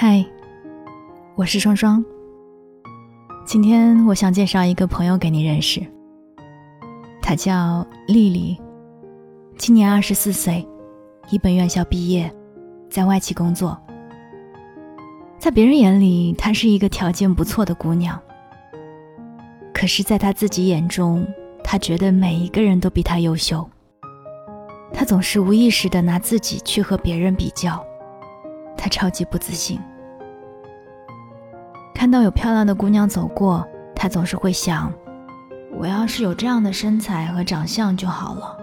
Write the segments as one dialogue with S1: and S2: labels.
S1: 嗨，我是双双。今天我想介绍一个朋友给你认识，她叫丽丽，今年二十四岁，一本院校毕业，在外企工作。在别人眼里，她是一个条件不错的姑娘。可是，在她自己眼中，她觉得每一个人都比她优秀。她总是无意识的拿自己去和别人比较。他超级不自信，看到有漂亮的姑娘走过，他总是会想：我要是有这样的身材和长相就好了。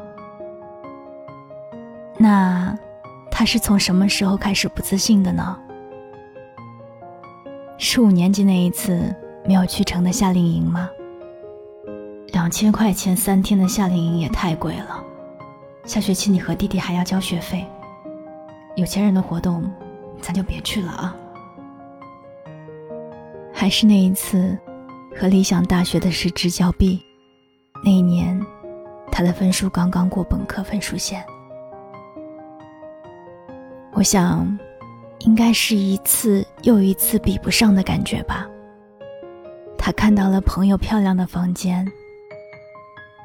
S1: 那他是从什么时候开始不自信的呢？是五年级那一次没有去成的夏令营吗？两千块钱三天的夏令营也太贵了，下学期你和弟弟还要交学费，有钱人的活动。咱就别去了啊！还是那一次，和理想大学的失之交臂。那一年，他的分数刚刚过本科分数线。我想，应该是一次又一次比不上的感觉吧。他看到了朋友漂亮的房间，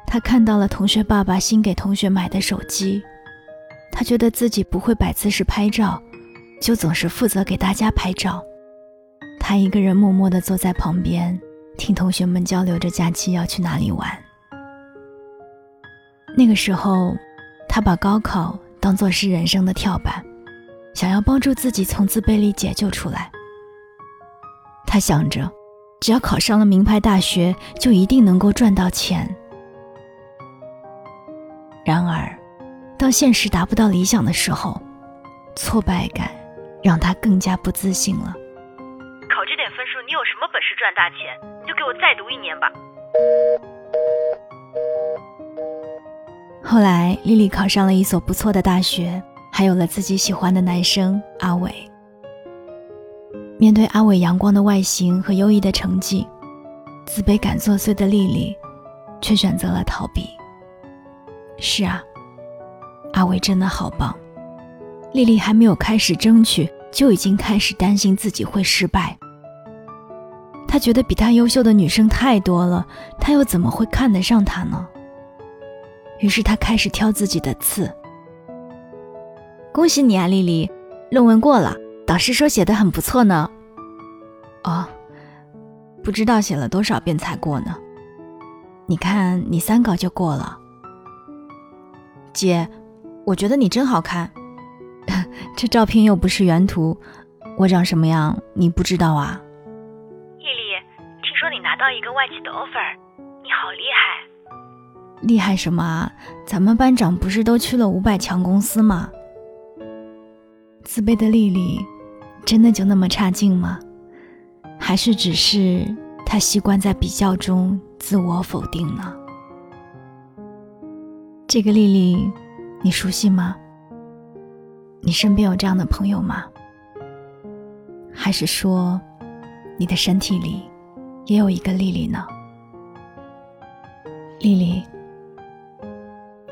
S1: 他看到了同学爸爸新给同学买的手机，他觉得自己不会摆姿势拍照。就总是负责给大家拍照，他一个人默默地坐在旁边，听同学们交流着假期要去哪里玩。那个时候，他把高考当作是人生的跳板，想要帮助自己从自卑里解救出来。他想着，只要考上了名牌大学，就一定能够赚到钱。然而，当现实达不到理想的时候，挫败感。让他更加不自信了。
S2: 考这点分数，你有什么本事赚大钱？你就给我再读一年吧。
S1: 后来，丽丽考上了一所不错的大学，还有了自己喜欢的男生阿伟。面对阿伟阳光的外形和优异的成绩，自卑感作祟的丽丽，却选择了逃避。是啊，阿伟真的好棒。丽丽还没有开始争取，就已经开始担心自己会失败。他觉得比他优秀的女生太多了，他又怎么会看得上她呢？于是他开始挑自己的刺。恭喜你啊，丽丽，论文过了，导师说写的很不错呢。哦，不知道写了多少遍才过呢。你看，你三稿就过了。姐，我觉得你真好看。这照片又不是原图，我长什么样你不知道啊？
S2: 丽丽，听说你拿到一个外企的 offer，你好厉害！
S1: 厉害什么啊？咱们班长不是都去了五百强公司吗？自卑的丽丽，真的就那么差劲吗？还是只是她习惯在比较中自我否定呢？这个丽丽，你熟悉吗？你身边有这样的朋友吗？还是说，你的身体里也有一个丽丽呢？丽丽，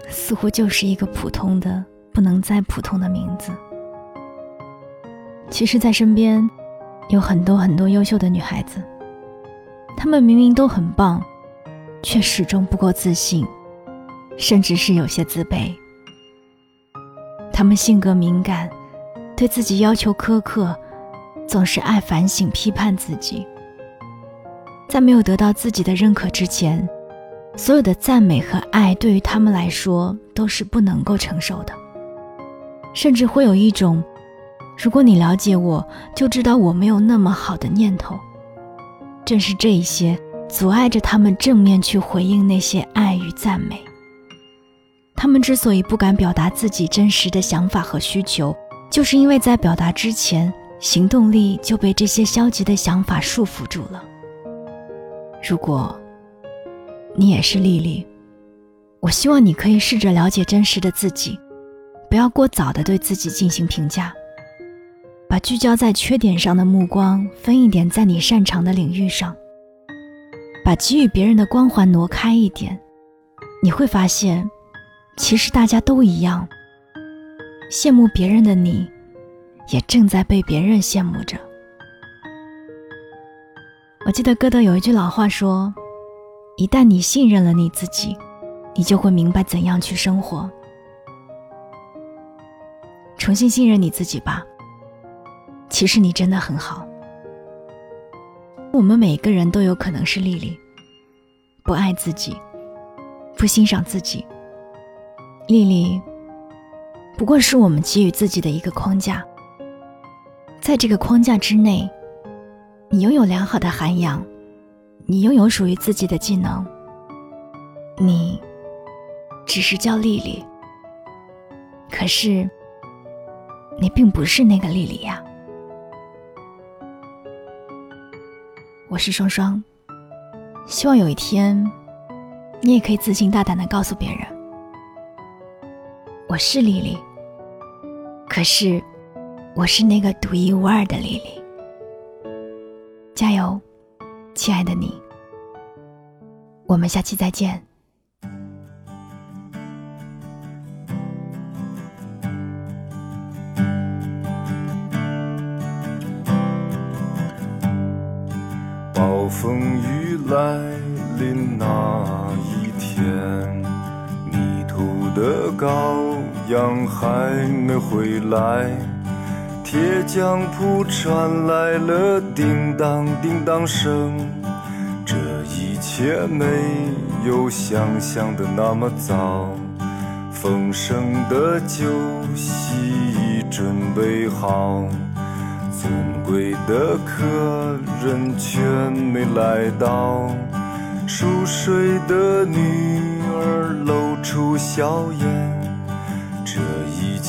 S1: 似乎就是一个普通的、不能再普通的名字。其实，在身边有很多很多优秀的女孩子，她们明明都很棒，却始终不够自信，甚至是有些自卑。他们性格敏感，对自己要求苛刻，总是爱反省批判自己。在没有得到自己的认可之前，所有的赞美和爱对于他们来说都是不能够承受的，甚至会有一种“如果你了解我，就知道我没有那么好的”念头。正是这一些阻碍着他们正面去回应那些爱与赞美。他们之所以不敢表达自己真实的想法和需求，就是因为在表达之前，行动力就被这些消极的想法束缚住了。如果你也是丽丽，我希望你可以试着了解真实的自己，不要过早的对自己进行评价，把聚焦在缺点上的目光分一点在你擅长的领域上，把给予别人的光环挪开一点，你会发现。其实大家都一样，羡慕别人的你，也正在被别人羡慕着。我记得歌德有一句老话说：“一旦你信任了你自己，你就会明白怎样去生活。”重新信任你自己吧。其实你真的很好。我们每个人都有可能是丽丽，不爱自己，不欣赏自己。丽丽不过是我们给予自己的一个框架，在这个框架之内，你拥有良好的涵养，你拥有属于自己的技能，你只是叫丽丽，可是你并不是那个丽丽呀。我是双双，希望有一天，你也可以自信大胆的告诉别人，我是丽丽。可是，我是那个独一无二的丽丽。加油，亲爱的你，我们下期再见。
S3: 暴风雨来临那一天，迷途的羔羊还没回来，铁匠铺传来了叮当叮当声。这一切没有想象的那么早，丰盛的酒席已准备好。尊贵的客人却没来到，熟睡的女儿露出笑颜。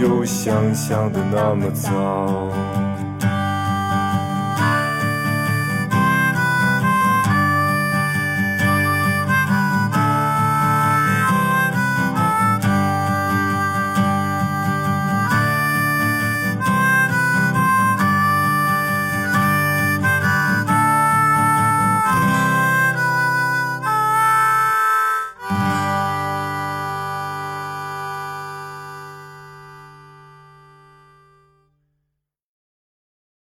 S3: 有想象的那么糟。